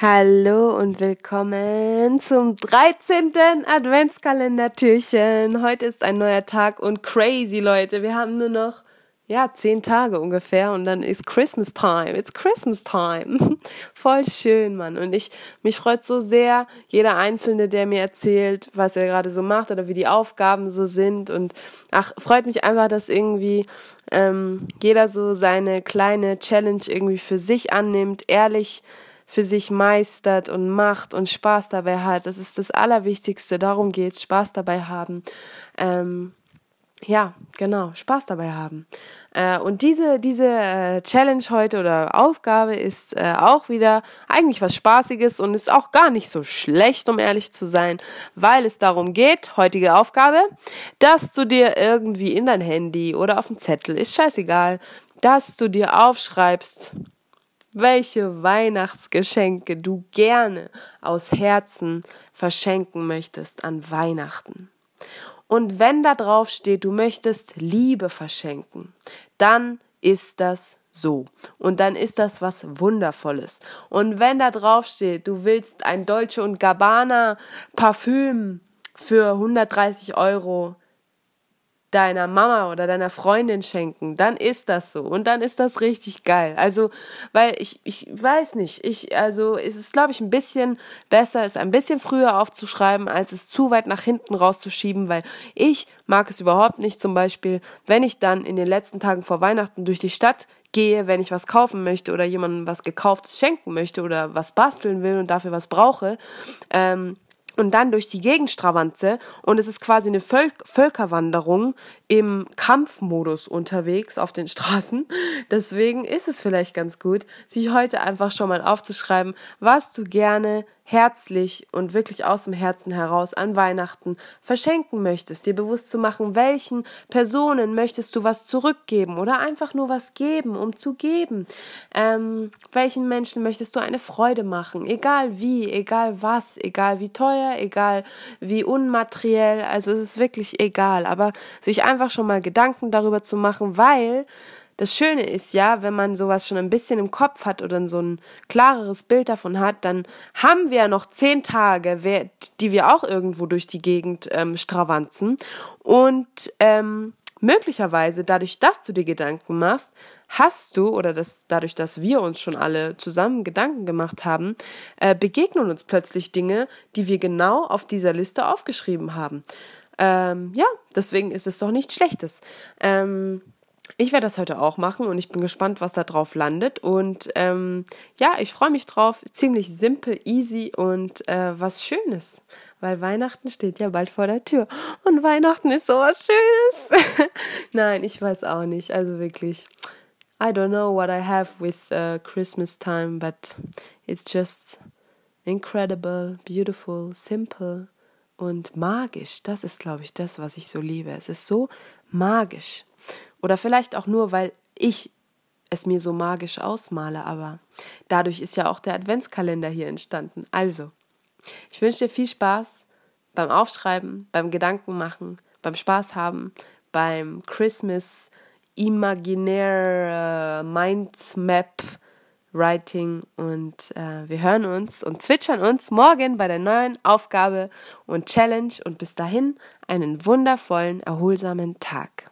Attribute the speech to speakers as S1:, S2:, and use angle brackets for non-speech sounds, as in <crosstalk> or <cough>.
S1: Hallo und willkommen zum 13. Adventskalender-Türchen. Heute ist ein neuer Tag und crazy, Leute. Wir haben nur noch, ja, zehn Tage ungefähr und dann ist Christmas time. It's Christmas time. <laughs> Voll schön, Mann. Und ich, mich freut so sehr, jeder Einzelne, der mir erzählt, was er gerade so macht oder wie die Aufgaben so sind. Und ach, freut mich einfach, dass irgendwie ähm, jeder so seine kleine Challenge irgendwie für sich annimmt, ehrlich für sich meistert und macht und Spaß dabei hat. Das ist das Allerwichtigste. Darum geht's. Spaß dabei haben. Ähm, ja, genau, Spaß dabei haben. Äh, und diese, diese äh, Challenge heute oder Aufgabe ist äh, auch wieder eigentlich was Spaßiges und ist auch gar nicht so schlecht, um ehrlich zu sein, weil es darum geht, heutige Aufgabe, dass du dir irgendwie in dein Handy oder auf dem Zettel, ist scheißegal, dass du dir aufschreibst, welche Weihnachtsgeschenke du gerne aus Herzen verschenken möchtest an Weihnachten. Und wenn da drauf steht, du möchtest Liebe verschenken, dann ist das so. Und dann ist das was Wundervolles. Und wenn da drauf steht, du willst ein Dolce und Gabbana Parfüm für 130 Euro deiner Mama oder deiner Freundin schenken, dann ist das so und dann ist das richtig geil. Also, weil ich ich weiß nicht, ich also es ist glaube ich ein bisschen besser, es ein bisschen früher aufzuschreiben, als es zu weit nach hinten rauszuschieben, weil ich mag es überhaupt nicht zum Beispiel, wenn ich dann in den letzten Tagen vor Weihnachten durch die Stadt gehe, wenn ich was kaufen möchte oder jemandem was gekauftes schenken möchte oder was basteln will und dafür was brauche, ähm, und dann durch die Gegend stravanze und es ist quasi eine Völk Völkerwanderung im Kampfmodus unterwegs auf den Straßen. Deswegen ist es vielleicht ganz gut, sich heute einfach schon mal aufzuschreiben, was du gerne herzlich und wirklich aus dem Herzen heraus an Weihnachten verschenken möchtest, dir bewusst zu machen, welchen Personen möchtest du was zurückgeben oder einfach nur was geben, um zu geben. Ähm, welchen Menschen möchtest du eine Freude machen, egal wie, egal was, egal wie teuer, egal wie unmateriell, also es ist wirklich egal, aber sich einfach schon mal Gedanken darüber zu machen, weil das Schöne ist ja, wenn man sowas schon ein bisschen im Kopf hat oder so ein klareres Bild davon hat, dann haben wir ja noch zehn Tage, die wir auch irgendwo durch die Gegend ähm, stravanzen. Und ähm, möglicherweise, dadurch, dass du dir Gedanken machst, hast du, oder das, dadurch, dass wir uns schon alle zusammen Gedanken gemacht haben, äh, begegnen uns plötzlich Dinge, die wir genau auf dieser Liste aufgeschrieben haben. Ähm, ja, deswegen ist es doch nichts Schlechtes. Ähm, ich werde das heute auch machen und ich bin gespannt, was da drauf landet. Und ähm, ja, ich freue mich drauf. Ziemlich simpel, easy und äh, was Schönes. Weil Weihnachten steht ja bald vor der Tür. Und Weihnachten ist sowas Schönes. <laughs> Nein, ich weiß auch nicht. Also wirklich. I don't know what I have with uh, Christmas time, but it's just incredible, beautiful, simple und magisch. Das ist, glaube ich, das, was ich so liebe. Es ist so magisch. Oder vielleicht auch nur, weil ich es mir so magisch ausmale, aber dadurch ist ja auch der Adventskalender hier entstanden. Also, ich wünsche dir viel Spaß beim Aufschreiben, beim Gedankenmachen, beim Spaß haben, beim Christmas Imaginär Mind Map Writing und äh, wir hören uns und zwitschern uns morgen bei der neuen Aufgabe und Challenge und bis dahin einen wundervollen, erholsamen Tag.